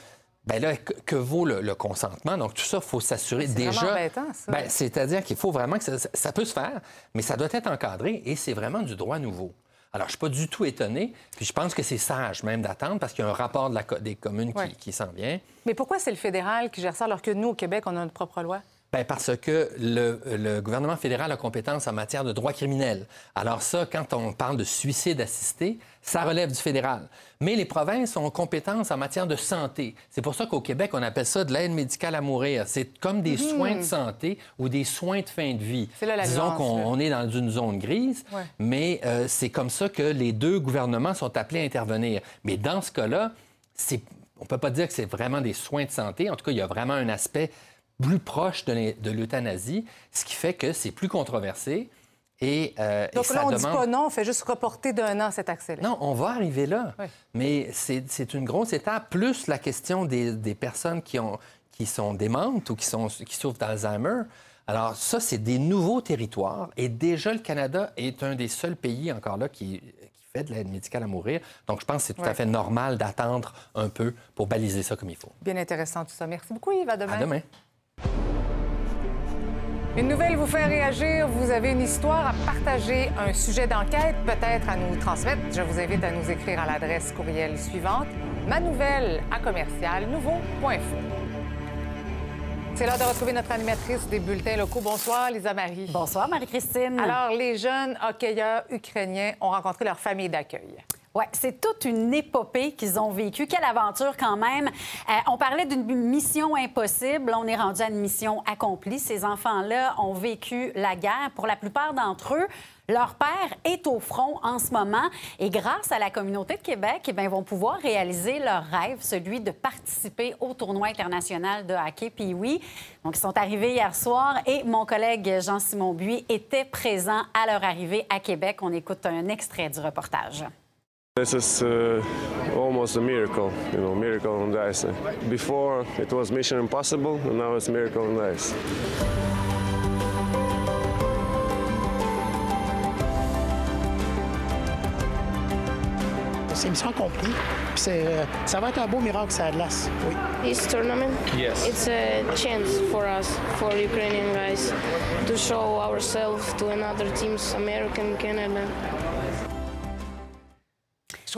ben là, que, que vaut le, le consentement? Donc, tout ça, il faut s'assurer déjà. Ben, c'est-à-dire qu'il faut vraiment que ça, ça- peut se faire, mais ça doit être encadré et c'est vraiment du droit nouveau. Alors, je ne suis pas du tout étonné, puis je pense que c'est sage même d'attendre parce qu'il y a un rapport de la des communes qui- qui, s'en vient. Mais pourquoi c'est le fédéral qui gère ça alors que nous, au Québec, on a notre propre loi? Bien, parce que le, le gouvernement fédéral a compétence en matière de droit criminel. Alors ça, quand on parle de suicide assisté, ça relève du fédéral. Mais les provinces ont compétence en matière de santé. C'est pour ça qu'au Québec, on appelle ça de l'aide médicale à mourir. C'est comme des Mhm. soins de santé ou des soins de fin de vie. C'est là la Disons qu'on est dans une zone grise, Ouais. mais euh, c'est comme ça que les deux gouvernements sont appelés à intervenir. Mais dans ce cas-là, c'est- on ne peut pas dire que c'est vraiment des soins de santé. En tout cas, il y a vraiment un aspect plus proche de l'e- de l'euthanasie, ce qui fait que c'est plus controversé. Et, euh, Donc là, on ne demande... dit pas non, on fait juste reporter d'un an cet accès-là. Non, on va arriver là. Mais c'est une grosse étape, plus la question des, des personnes qui, ont, qui sont démentes ou qui, sont, qui souffrent d'Alzheimer. Alors ça, c'est des nouveaux territoires. Et déjà, le Canada est un des seuls pays encore là qui, qui fait de l'aide médicale à mourir. Donc je pense que c'est tout à fait normal d'attendre un peu pour baliser ça comme il faut. Bien intéressant tout ça. Merci beaucoup, Yves. À demain. À demain. Une nouvelle vous fait réagir. Vous avez une histoire à partager, un sujet d'enquête peut-être à nous transmettre. Je vous invite à nous écrire à l'adresse courriel suivante ma nouvelle à commercial nouveau.info. C'est l'heure de retrouver notre animatrice des bulletins locaux. Bonsoir, Lisa Marie. Bonsoir, Marie-Christine. Alors, les jeunes hockeyeurs ukrainiens ont rencontré leur famille d'accueil. Oui, c'est toute une épopée qu'ils ont vécue. Quelle aventure quand même. Euh, on parlait d'une mission impossible. On est rendu à une mission accomplie. Ces enfants-là ont vécu la guerre. Pour la plupart d'entre eux, leur père est au front en ce moment et grâce à la communauté de Québec, eh bien, ils vont pouvoir réaliser leur rêve, celui de participer au tournoi international de hockey oui. Donc, ils sont arrivés hier soir et mon collègue Jean-Simon Buis était présent à leur arrivée à Québec. On écoute un extrait du reportage. This is uh, almost a miracle, you know, miracle on the ice. Before it was mission impossible, and now it's miracle on the ice. C'est mission accomplie. Puis c'est, euh, ça va être un beau miracle, ça glace. Oui. This tournament, Yes. it's a chance for us, for Ukrainian guys, to show ourselves to another teams, American, Canada.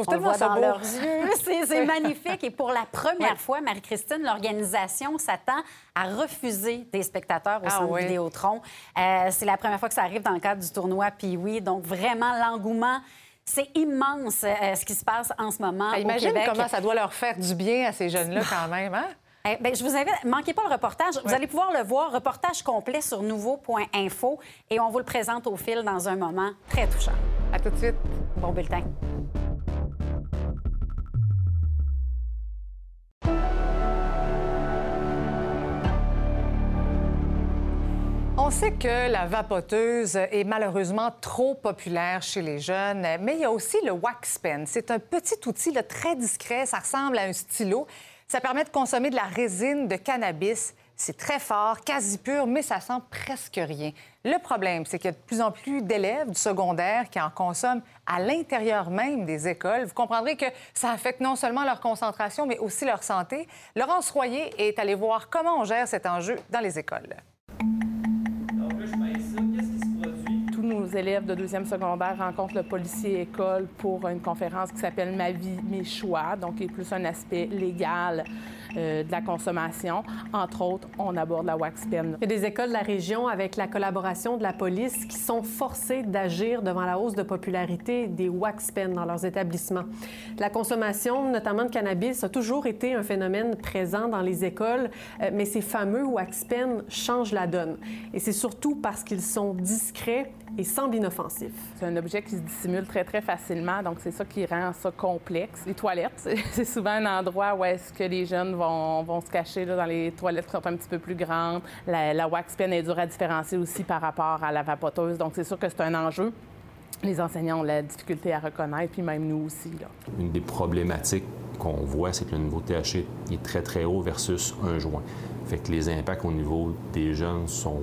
Trouve On le tellement voit ça dans beau. leurs yeux. C'est magnifique. Et pour la première fois, Marie-Christine, l'organisation s'attend à refuser des spectateurs au Ah Centre oui. Vidéotron. Euh, c'est la première fois que ça arrive dans le cadre du tournoi Puis oui, donc vraiment l'engouement. C'est immense euh, ce qui se passe en ce moment au imagine Québec. comment ça doit leur faire du bien à ces jeunes-là quand même, hein? Eh ben, je vous invite, manquez pas le reportage. Vous allez pouvoir le voir, reportage complet sur nouveau.info et on vous le présente au fil dans un moment très touchant. À tout de suite. Bon bulletin. On sait que la vapoteuse est malheureusement trop populaire chez les jeunes, mais il y a aussi le wax pen. C'est un petit outil très discret, ça ressemble à un stylo. Ça permet de consommer de la résine de cannabis. C'est très fort, quasi pur, mais ça sent presque rien. Le problème, c'est qu'il y a de plus en plus d'élèves du secondaire qui en consomment à l'intérieur même des écoles. Vous comprendrez que ça affecte non seulement leur concentration, mais aussi leur santé. Laurence Royer est allée voir comment on gère cet enjeu dans les écoles. Tous nos, élèves de deuxième secondaire rencontrent le policier école pour une conférence qui s'appelle Ma vie, mes choix, donc qui est plus un aspect légal euh, de la consommation. Entre autres, on aborde la wax pen. Il y a des écoles de la région avec la collaboration de la police qui sont forcées d'agir devant la hausse de popularité des wax pens dans leurs établissements. La consommation, notamment de cannabis, a toujours été un phénomène présent dans les écoles, euh, mais ces fameux wax pens changent la donne. Et c'est surtout parce qu'ils sont discrets et semblent inoffensifs. C'est un objet qui se dissimule très, très facilement, donc c'est ça qui rend ça complexe. Les toilettes, c'est souvent un endroit où est-ce que les jeunes vont, se cacher dans les toilettes qui sont un petit peu plus grandes. La, wax pen est dure à différencier aussi par rapport à la vapoteuse, donc c'est sûr que c'est un enjeu. Les enseignants ont la difficulté à reconnaître, puis même nous aussi. Une des problématiques qu'on voit, c'est que le niveau de THC est très, très haut versus un joint. Fait que les impacts au niveau des jeunes sont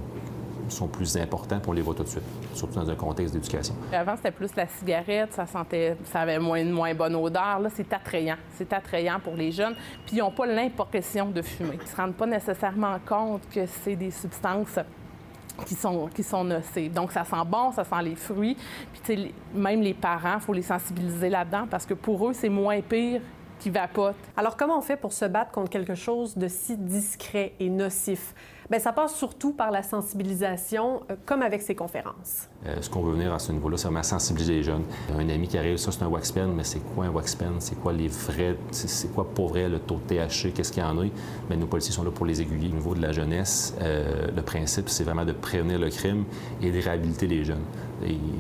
sont plus importants, on les voit tout de suite, surtout dans un contexte d'éducation. Avant, c'était plus la cigarette, ça sentait, ça avait moins, une moins bonne odeur. Là, c'est attrayant. C'est attrayant pour les jeunes. Puis ils n'ont pas l'impression de fumer. Ils ne se rendent pas nécessairement compte que c'est des substances qui sont, qui sont nocives. Donc, ça sent bon, ça sent les fruits. Puis, tu sais, même les parents, il faut les sensibiliser là-dedans parce que pour eux, c'est moins pire qui vapotent. Alors, comment on fait pour se battre contre quelque chose de si discret et nocif? Bien, ça passe surtout par la sensibilisation, euh, comme avec ces conférences. Euh, ce qu'on veut venir à ce niveau-là, c'est vraiment sensibiliser les jeunes. Un ami qui arrive, ça c'est un wax pen, mais c'est quoi un wax pen? C'est quoi les vrais, c'est quoi pour vrai le taux de THC? Qu'est-ce qu'il y en a? Bien, nos policiers sont là pour les aiguiller. Au niveau de la jeunesse, euh, le principe, c'est vraiment de prévenir le crime et de réhabiliter les jeunes.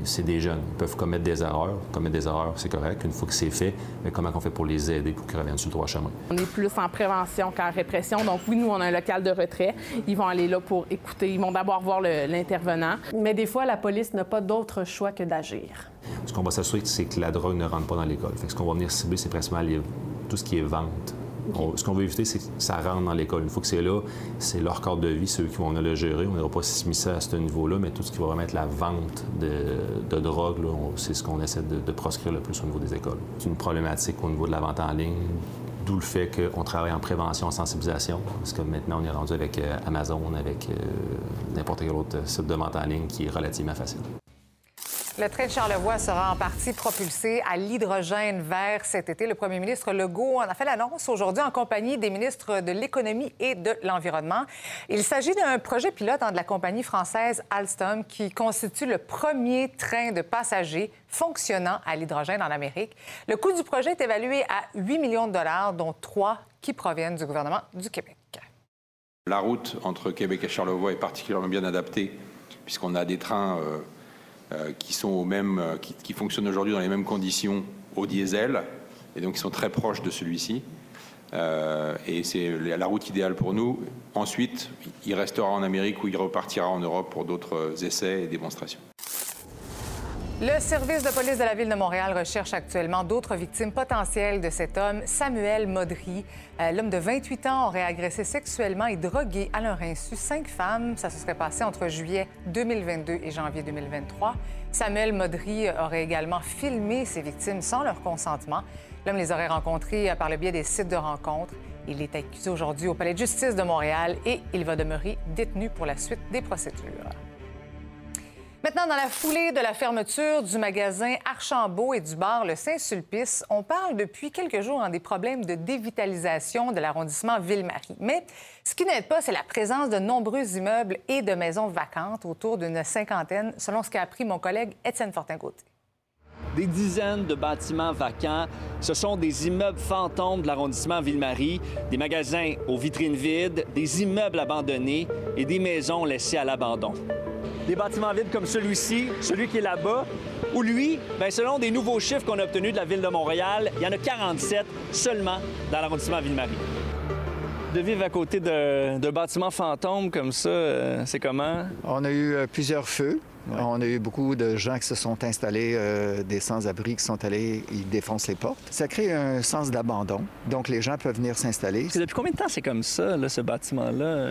C'est des jeunes. Ils peuvent commettre des erreurs. Commettre des erreurs, c'est correct. Une fois que c'est fait, mais comment on fait pour les aider pour qu'ils reviennent sur le droit chemin? On est plus en prévention qu'en répression. Donc oui, nous, on a un local de retrait. Ils vont aller là pour écouter. Ils vont d'abord voir l'intervenant. Mais des fois, la police n'a pas d'autre choix que d'agir. Ce qu'on va s'assurer, c'est que la drogue ne rentre pas dans l'école. ce qu'on va venir cibler, c'est principalement les... tout ce qui est vente. Ce qu'on veut éviter, c'est que ça rentre dans l'école. Une fois que c'est là, c'est leur cadre de vie, c'est eux qui vont le gérer. On n'ira pas s'immiscer à ce niveau-là, mais tout ce qui va remettre la vente de, de drogue, c'est ce qu'on essaie de, de proscrire le plus au niveau des écoles. C'est une problématique au niveau de la vente en ligne, D'où le fait qu'on travaille en prévention, en sensibilisation, parce que maintenant, on est rendu avec euh, Amazon, avec euh, n'importe quel autre site de vente en ligne qui est relativement facile. Le train de Charlevoix sera en partie propulsé à l'hydrogène vert cet été. Le premier ministre Legault en a fait l'annonce aujourd'hui en compagnie des ministres de l'Économie et de l'Environnement. Il s'agit d'un projet pilote de la compagnie française Alstom qui constitue le premier train de passagers fonctionnant à l'hydrogène en Amérique. Le coût du projet est évalué à 8 millions de dollars, dont 3 qui proviennent du gouvernement du Québec. La route entre Québec et Charlevoix est particulièrement bien adaptée puisqu'on a des trains... Euh, qui sont au même, euh, qui, fonctionnent aujourd'hui dans les mêmes conditions au diesel, et donc qui sont très proches de celui-ci. Euh, et c'est la route idéale pour nous. Ensuite, il restera en Amérique ou il repartira en Europe pour d'autres essais et démonstrations. Le service de police de la Ville de Montréal recherche actuellement d'autres victimes potentielles de cet homme, Samuel Modry. Euh, l'homme de 28 ans aurait agressé sexuellement et drogué à leur insu cinq femmes. Ça se serait passé entre juillet 2022 et janvier 2023. Samuel Modry aurait également filmé ses victimes sans leur consentement. L'homme les aurait rencontrées par le biais des sites de rencontres. Il est accusé aujourd'hui au Palais de justice de Montréal et il va demeurer détenu pour la suite des procédures. Maintenant, dans la foulée de la fermeture du magasin Archambault et du bar Le Saint-Sulpice, on parle depuis quelques jours en des problèmes de dévitalisation de l'arrondissement Ville-Marie. Mais ce qui n'aide pas, c'est la présence de nombreux immeubles et de maisons vacantes, autour d'une cinquantaine, selon ce qu'a appris mon collègue Étienne Fortin-Gauthier des dizaines de bâtiments vacants. Ce sont des immeubles fantômes de l'arrondissement Ville-Marie, des magasins aux vitrines vides, des immeubles abandonnés et des maisons laissées à l'abandon des bâtiments vides comme celui-ci, celui qui est là-bas, où lui, bien, selon des nouveaux chiffres qu'on a obtenus de la Ville de Montréal, il y en a 47 seulement dans l'arrondissement Ville-Marie. De vivre à côté de, bâtiments fantômes comme ça, euh, c'est comment? On a eu euh, plusieurs feux. On a eu beaucoup de gens qui se sont installés, euh, des sans-abri qui sont allés, ils défoncent les portes. Ça crée un sens d'abandon. Donc, les gens peuvent venir s'installer. Depuis combien de temps c'est comme ça, ce bâtiment-là?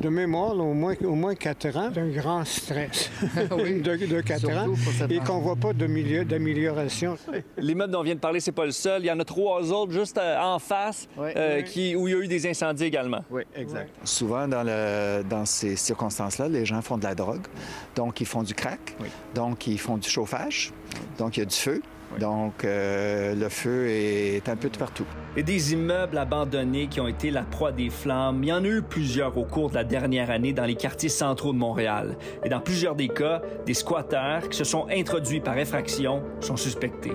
de mémoire, au, moins, au moins quatre ans. un grand stress de, quatre ans et qu'on ne voit pas d'amélioration. L'immeuble dont on vient de parler, c'est pas le seul. Il y en a trois autres juste euh, en face euh, Qui, où il y a eu des incendies également. Oui, exact. Souvent, dans, le, dans ces circonstances-là, les gens font de la drogue. Donc, il faut font du crack, donc ils font du chauffage, donc il y a du feu. Donc, euh, le feu est un peu de partout. Et des immeubles abandonnés qui ont été la proie des flammes, il y en a eu plusieurs au cours de la dernière année dans les quartiers centraux de Montréal. Et dans plusieurs des cas, des squatteurs qui se sont introduits par effraction sont suspectés.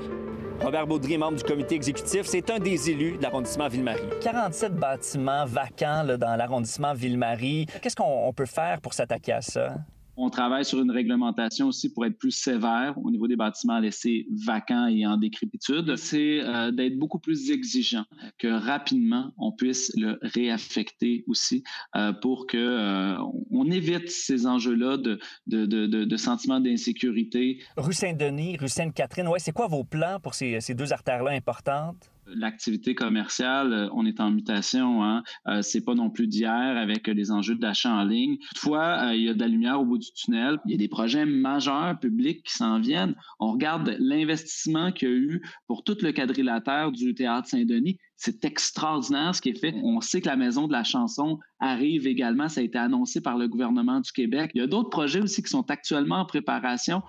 Robert Baudry, membre du comité exécutif, c'est un des élus de l'arrondissement Ville-Marie. 47 bâtiments vacants dans l'arrondissement Ville-Marie. Qu'est-ce qu'on peut faire pour s'attaquer à ça? On travaille sur une réglementation aussi pour être plus sévère au niveau des bâtiments laissés vacants et en décrépitude. C'est euh, d'être beaucoup plus exigeant, que rapidement on puisse le réaffecter aussi euh, pour que euh, on évite ces enjeux-là de, de, de, de, sentiments d'insécurité. Rue Saint-Denis, rue Sainte-Catherine, ouais, c'est quoi vos plans pour ces, ces deux artères-là importantes? L'activité commerciale, euh, on est en mutation. Hein? Euh, c'est pas non plus d'hier avec les enjeux d'achat en ligne. Toutefois, euh, il y a de la lumière au bout du tunnel. Il y a des projets majeurs publics qui s'en viennent. On regarde l'investissement qu'il y a eu pour tout le quadrilatère du théâtre Saint-Denis. C'est extraordinaire ce qui est fait. On sait que la Maison de la chanson arrive également. Ça a été annoncé par le gouvernement du Québec. Il y a d'autres projets aussi qui sont actuellement en préparation.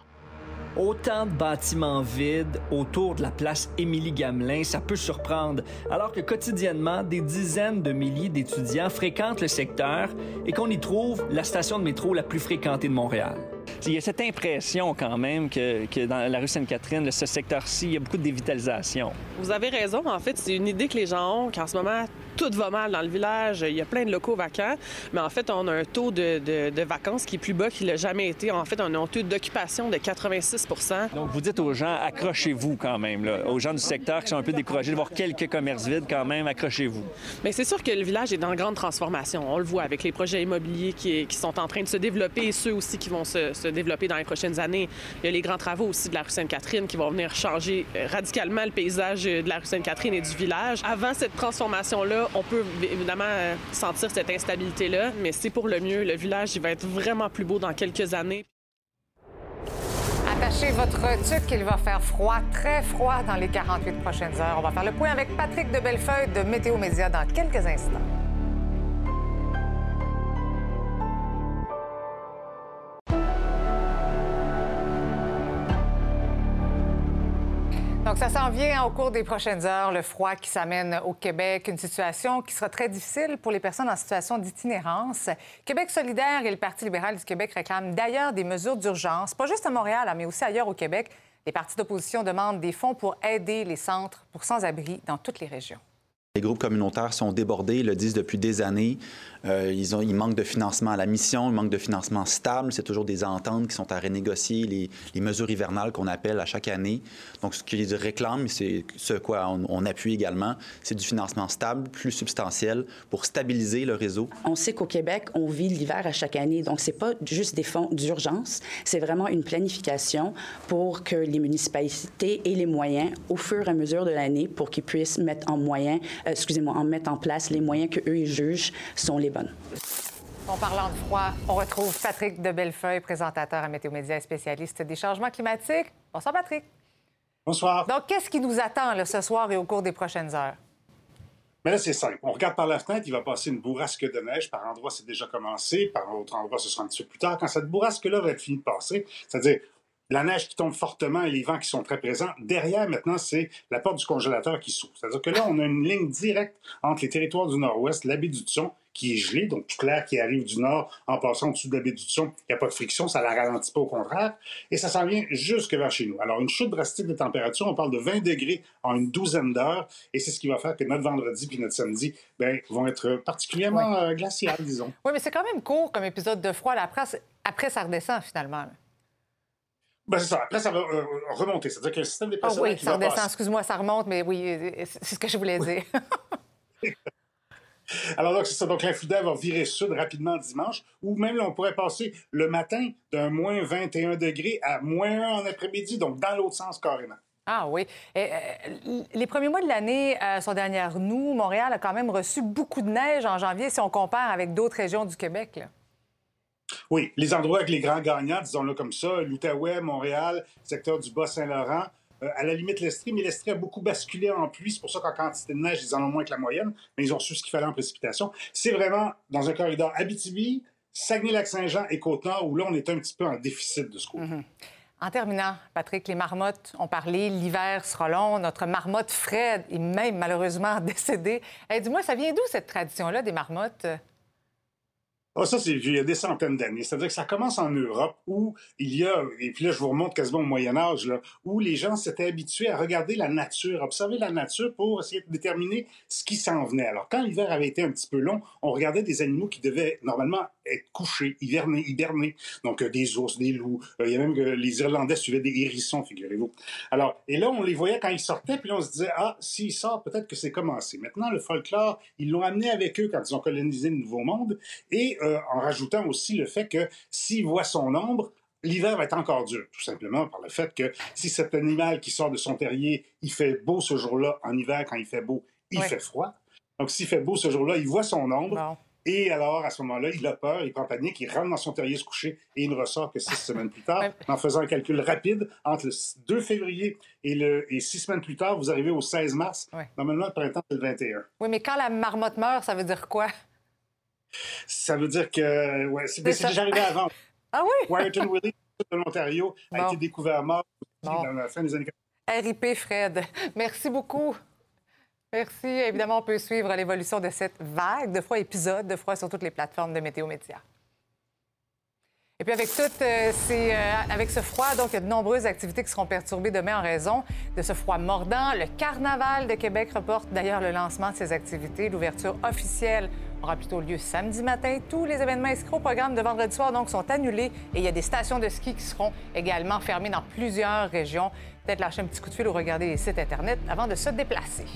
Autant de bâtiments vides autour de la place Émilie-Gamelin, ça peut surprendre, alors que quotidiennement, des dizaines de milliers d'étudiants fréquentent le secteur et qu'on y trouve la station de métro la plus fréquentée de Montréal. Il y a cette impression quand même que, que dans la rue Sainte-Catherine, ce secteur-ci, il y a beaucoup de dévitalisation. Vous avez raison. En fait, c'est une idée que les gens ont qu'en ce moment, tout va mal dans le village. Il y a plein de locaux vacants. Mais en fait, on a un taux de, de, vacances qui est plus bas qu'il n'a jamais été. En fait, on a un taux d'occupation de 86% Donc, vous dites aux gens, accrochez-vous quand même, là. aux gens du secteur qui sont un peu découragés de voir quelques commerces vides, quand même, accrochez-vous. Mais c'est sûr que le village est en grande transformation. On le voit avec les projets immobiliers qui, qui sont en train de se développer et ceux aussi qui vont se, se développer dans les prochaines années. Il y a les grands travaux aussi de la rue Sainte-Catherine qui vont venir changer euh, radicalement le paysage euh, de la rue Sainte-Catherine et du village. Avant cette transformation-là, on peut évidemment euh, sentir cette instabilité-là, mais c'est pour le mieux. Le village, il va être vraiment plus beau dans quelques années. Attachez votre tuque, il va faire froid, très froid dans les 48 prochaines heures. On va faire le point avec Patrick de Bellefeuille de Météo Média dans quelques instants. Donc, ça s'en vient au cours des prochaines heures, le froid qui s'amène au Québec, une situation qui sera très difficile pour les personnes en situation d'itinérance. Québec solidaire et le Parti libéral du Québec réclament d'ailleurs des mesures d'urgence, pas juste à Montréal, mais aussi ailleurs au Québec. Les partis d'opposition demandent des fonds pour aider les centres pour sans-abri dans toutes les régions. Les groupes communautaires sont débordés, ils le disent depuis des années. Euh, ils, ont, ils manquent de financement à la mission, ils manquent de financement stable. C'est toujours des ententes qui sont à renégocier, les, mesures hivernales qu'on appelle à chaque année. Donc, ce qu'ils réclament, c'est ce quoi on, appuie également, c'est du financement stable, plus substantiel pour stabiliser le réseau. On sait qu'au Québec, on vit l'hiver à chaque année. Donc, c'est pas juste des fonds d'urgence, c'est vraiment une planification pour que les municipalités aient les moyens au fur et à mesure de l'année pour qu'ils puissent mettre en moyen, euh, excusez-moi, en mettre en place les moyens que eux ils jugent sont les en parlant de froid, on retrouve Patrick de Bellefeuille, présentateur à Météo Média et spécialiste des changements climatiques. Bonsoir, Patrick. Bonsoir. Donc, qu'est-ce qui nous attend là, ce soir et au cours des prochaines heures? Mais là, c'est simple. On regarde par la fenêtre, il va passer une bourrasque de neige. Par endroits, c'est déjà commencé. Par autre endroit, ce sera un petit peu plus tard. Quand cette bourrasque-là va être finie de passer, c'est-à-dire la neige qui tombe fortement et les vents qui sont très présents. Derrière, maintenant, c'est la porte du congélateur qui s'ouvre. C'est-à-dire que là, on a une ligne directe entre les territoires du Nord-Ouest, la baie du Tson, qui est gelée, donc tout l'air qui arrive du Nord en passant au-dessus de la baie du Tson. Il n'y a pas de friction, ça la ralentit pas, au contraire. Et ça s'en vient jusque vers chez nous. Alors, une chute drastique de température, on parle de 20 degrés en une douzaine d'heures. Et c'est ce qui va faire que notre vendredi puis notre samedi ben, vont être particulièrement euh, glaciales, disons. Oui, mais c'est quand même court comme épisode de froid. après, après ça redescend finalement. Ben, c'est ça. Après, ça va euh, remonter. C'est-à-dire que le système des ah, oui, ça redescend. Excuse-moi, ça remonte, mais oui, euh, c'est ce que je voulais dire. Alors donc, c'est ça. Donc, l'infidèle va virer sud rapidement dimanche, ou même là, on pourrait passer le matin d'un moins 21 degrés à moins 1 en après-midi, donc dans l'autre sens carrément. Ah oui. Euh, les premiers mois de l'année sont derrière nous. Montréal a quand même reçu beaucoup de neige en janvier si on compare avec d'autres régions du Québec. Là. Oui, les endroits avec les grands gagnants, disons-le comme ça, l'Outaouais, Montréal, secteur du Bas-Saint-Laurent, euh, à la limite l'Estrie, mais l'Estrie a beaucoup basculé en pluie. C'est pour ça qu'en quantité de neige, ils en ont moins que la moyenne, mais ils ont su ce qu'il fallait en précipitation. C'est vraiment dans un corridor Abitibi, Saguenay-Lac-Saint-Jean et Côte-Nord, où là, on est un petit peu en déficit de ce. Mhm. En terminant, Patrick, les marmottes ont parlé, l'hiver sera long, notre marmotte Fred est même malheureusement décédé. Eh, Dis-moi, ça vient d'où cette tradition-là des marmottes? Ah, ça, c'est il y a des centaines d'années. C'est-à-dire que ça commence en Europe où il y a, et puis là, je vous remonte quasiment au Moyen Âge, là, où les gens s'étaient habitués à regarder la nature, observer la nature pour essayer de déterminer ce qui s'en venait. Alors, quand l'hiver avait été un petit peu long, on regardait des animaux qui devaient normalement être couchés, hivernés, hibernés. Donc, euh, des ours, des loups. Euh, il y a même que les Irlandais suivaient des hérissons, figurez-vous. Alors, et là, on les voyait quand ils sortaient, puis on se disait, ah, s'ils sortent, peut-être que c'est commencé. Maintenant, le folklore, ils l'ont amené avec eux quand ils ont colonisé le Nouveau Monde, et euh, en rajoutant aussi le fait que s'ils voient son ombre, L'hiver va être encore dur, tout simplement par le fait que si cet animal qui sort de son terrier, il fait beau ce jour-là, en hiver, quand il fait beau, il Ouais. fait froid. Donc, s'il fait beau ce jour-là, il voit son ombre. Et alors, à ce moment-là, il a peur, il prend panique, il rentre dans son terrier se coucher et il ne ressort que six semaines plus tard. En faisant un calcul rapide, entre le 2 février et, le, et six semaines plus tard, vous arrivez au 16 mars. Normalement, le printemps, c'est le 21. Oui, mais quand la marmotte meurt, ça veut dire quoi? Ça veut dire que ouais, c'est déjà arrivé avant. Ah oui? Warrington Willis, de l'Ontario, a Bon. été découvert mort Bon. dans la fin des années RIP Fred. Merci beaucoup. Merci. Évidemment, on peut suivre l'évolution de cette vague de froid, épisode de froid sur toutes les plateformes de Météo Média. Et puis avec tout euh, ces, euh, avec ce froid, donc il y a de nombreuses activités qui seront perturbées demain en raison de ce froid mordant. Le Carnaval de Québec reporte d'ailleurs le lancement de ces activités. L'ouverture officielle aura plutôt lieu samedi matin. Tous les événements inscrits au programme de vendredi soir donc sont annulés et il y a des stations de ski qui seront également fermées dans plusieurs régions. Peut-être lâcher un petit coup de fil ou regarder les sites Internet avant de se déplacer.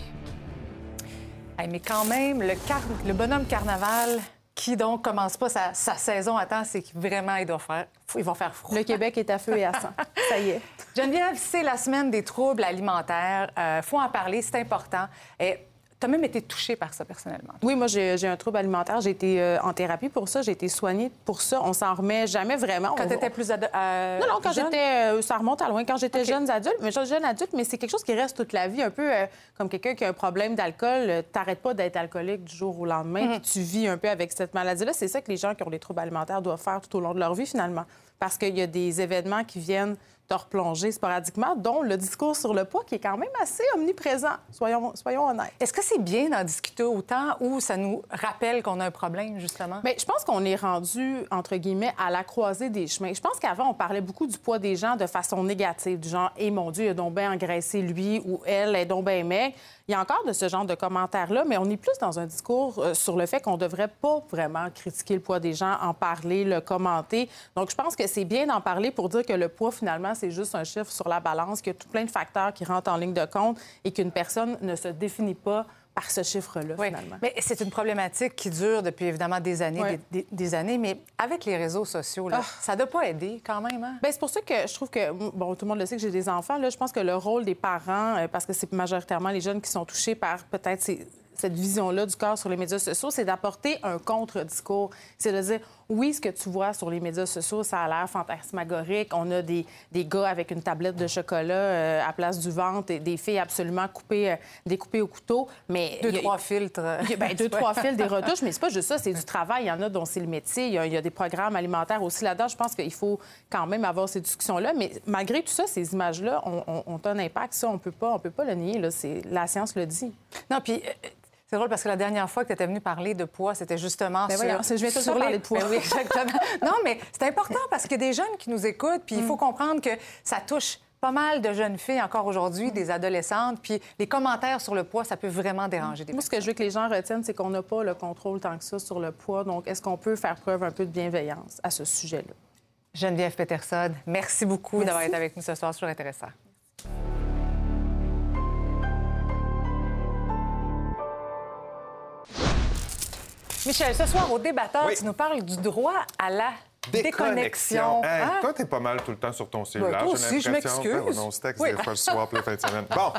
Hey, mais quand même, le, car- le bonhomme carnaval qui donc commence pas sa, sa saison à temps, c'est que vraiment il doit faire, il va faire froid. Le Québec est à feu et à sang. Ça y est. Geneviève, c'est la semaine des troubles alimentaires. Il faut en parler, c'est important. Et tu as même été touchée par ça personnellement. Oui, moi, j'ai un trouble alimentaire. J'ai été euh, en thérapie pour ça. J'ai été soignée pour ça. On s'en remet jamais vraiment. Quand On- tu étais plus ado- euh, Non, non, quand j'étais. euh, ça remonte à loin. Quand j'étais jeune adulte, mais jeune adulte, mais c'est quelque chose qui reste toute la vie. Un peu euh, comme quelqu'un qui a un problème d'alcool. T'arrêtes pas d'être alcoolique du jour au lendemain. Mhm. puis Tu vis un peu avec cette maladie-là. C'est ça que les gens qui ont des troubles alimentaires doivent faire tout au long de leur vie, finalement. Parce qu'il y a des événements qui viennent te replonger sporadiquement, dont le discours sur le poids qui est quand même assez omniprésent. Soyons, soyons honnêtes. Est-ce que c'est bien d'en discuter autant ou ça nous rappelle qu'on a un problème, justement? Mais je pense qu'on est rendu, entre guillemets, à la croisée des chemins. Je pense qu'avant, on parlait beaucoup du poids des gens de façon négative, du genre, eh mon Dieu, il a donc bien engraissé lui ou elle, elle est donc bien maigre. Il y a encore de ce genre de commentaires-là, mais on est plus dans un discours euh, sur le fait qu'on ne devrait pas vraiment critiquer le poids des gens, en parler, le commenter. Donc, je pense que c'est bien d'en parler pour dire que le poids, finalement, c'est juste un chiffre sur la balance, qu'il y a tout plein de facteurs qui rentrent en ligne de compte et qu'une personne ne se définit pas par ce chiffre-là, finalement. Mais c'est une problématique qui dure depuis évidemment des années, Ouais. des, des- des années, mais avec les réseaux sociaux, là, Ah. ça ne doit pas aider quand même. Hein? Bien, c'est pour ça que je trouve que, bon, tout le monde le sait que j'ai des enfants, là, je pense que le rôle des parents, euh, parce que c'est majoritairement les jeunes qui sont touchés par peut-être ces- cette vision-là du corps sur les médias sociaux, c'est d'apporter un contre-discours. C'est de dire, oui, ce que tu vois sur les médias sociaux, ça a l'air fantasmagorique. On a des, des gars avec une tablette de chocolat euh, à place du ventre et des filles absolument coupées, euh, découpées au couteau. Mais Deux, a- trois filtres. a, ben, deux, trois fils, des retouches, mais c'est pas juste ça, c'est du travail. Il y en a dont c'est le métier. Il y a, il y a des programmes alimentaires aussi là-dedans. Je pense qu'il faut quand même avoir ces discussions-là. Mais malgré tout ça, ces images-là ont, un impact. Ça, on peut pas, on peut pas le nier. Là. La science le dit. Non, puis euh, c'est drôle parce que la dernière fois que tu étais venu parler de poids, c'était justement Ben sur... je tout sur temps les- parler de poids. Ben oui, exactement. non, mais c'est important parce qu'il y a des jeunes qui nous écoutent, puis il Mm. faut comprendre que ça touche pas mal de jeunes filles encore aujourd'hui, Mm. des adolescentes, puis les commentaires sur le poids, ça peut vraiment déranger des Moi, ce que je veux que les gens retiennent, c'est qu'on n'a pas le contrôle tant que ça sur le poids. Donc, est-ce qu'on peut faire preuve un peu de bienveillance à ce sujet-là? Geneviève Peterson, merci beaucoup d'avoir été avec nous ce soir. C'est toujours intéressant. Michel, ce soir, au débatteur, Oui. tu nous parles du droit à la déconnexion. Hey, Hein? toi, t'es pas mal tout le temps sur ton cellulaire. toi j'ai aussi, je m'excuse. Ben, on se texte Oui. des fois le soir puis la fin de semaine. Bon.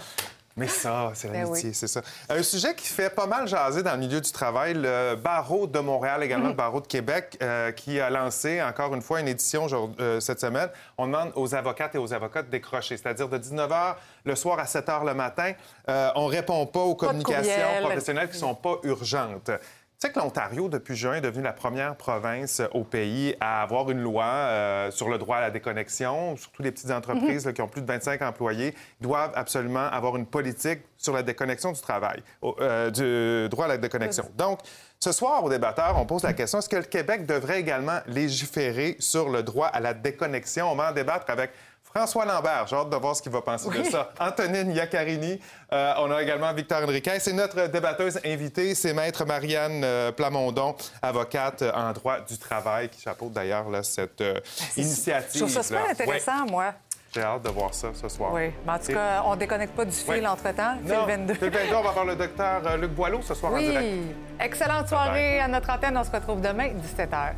Mais ça, c'est Ben l'amitié, oui. c'est ça. Un sujet qui fait pas mal jaser dans le milieu du travail, le barreau de Montréal, également Mhm. le barreau de Québec, euh, qui a lancé encore une fois une édition euh, cette semaine. On demande aux avocates et aux avocats de décrocher, c'est-à-dire de 19h le soir à 7h le matin. Euh, on répond pas aux communications professionnelles qui sont pas urgentes. Tu sais que l'Ontario, depuis juin, est devenu la première province au pays à avoir une loi euh, sur le droit à la déconnexion. Surtout les petites entreprises là, qui ont plus de 25 employés doivent absolument avoir une politique sur la déconnexion du travail, euh, du droit à la déconnexion. Donc, ce soir, aux débatteurs, on pose la question est-ce que le Québec devrait également légiférer sur le droit à la déconnexion? On va en débattre avec François Lambert. J'ai hâte de voir ce qu'il va penser de ça. Antonine Iaccarini. Euh, on a également Victor Henriquez. C'est notre débatteuse invitée. C'est Maître Marianne euh, Plamondon, avocate en droit du travail, qui chapeaute d'ailleurs cette euh, initiative. Je trouve ça super intéressant, Ouais. moi. J'ai hâte de voir ça ce soir. Oui. Mais en tout cas, on déconnecte pas du fil Oui. entre-temps. Le 22. c'est le 22, on va avoir le docteur euh, Luc Boileau ce soir en direct. Oui. Excellente soirée à notre antenne. On se retrouve demain, 17h.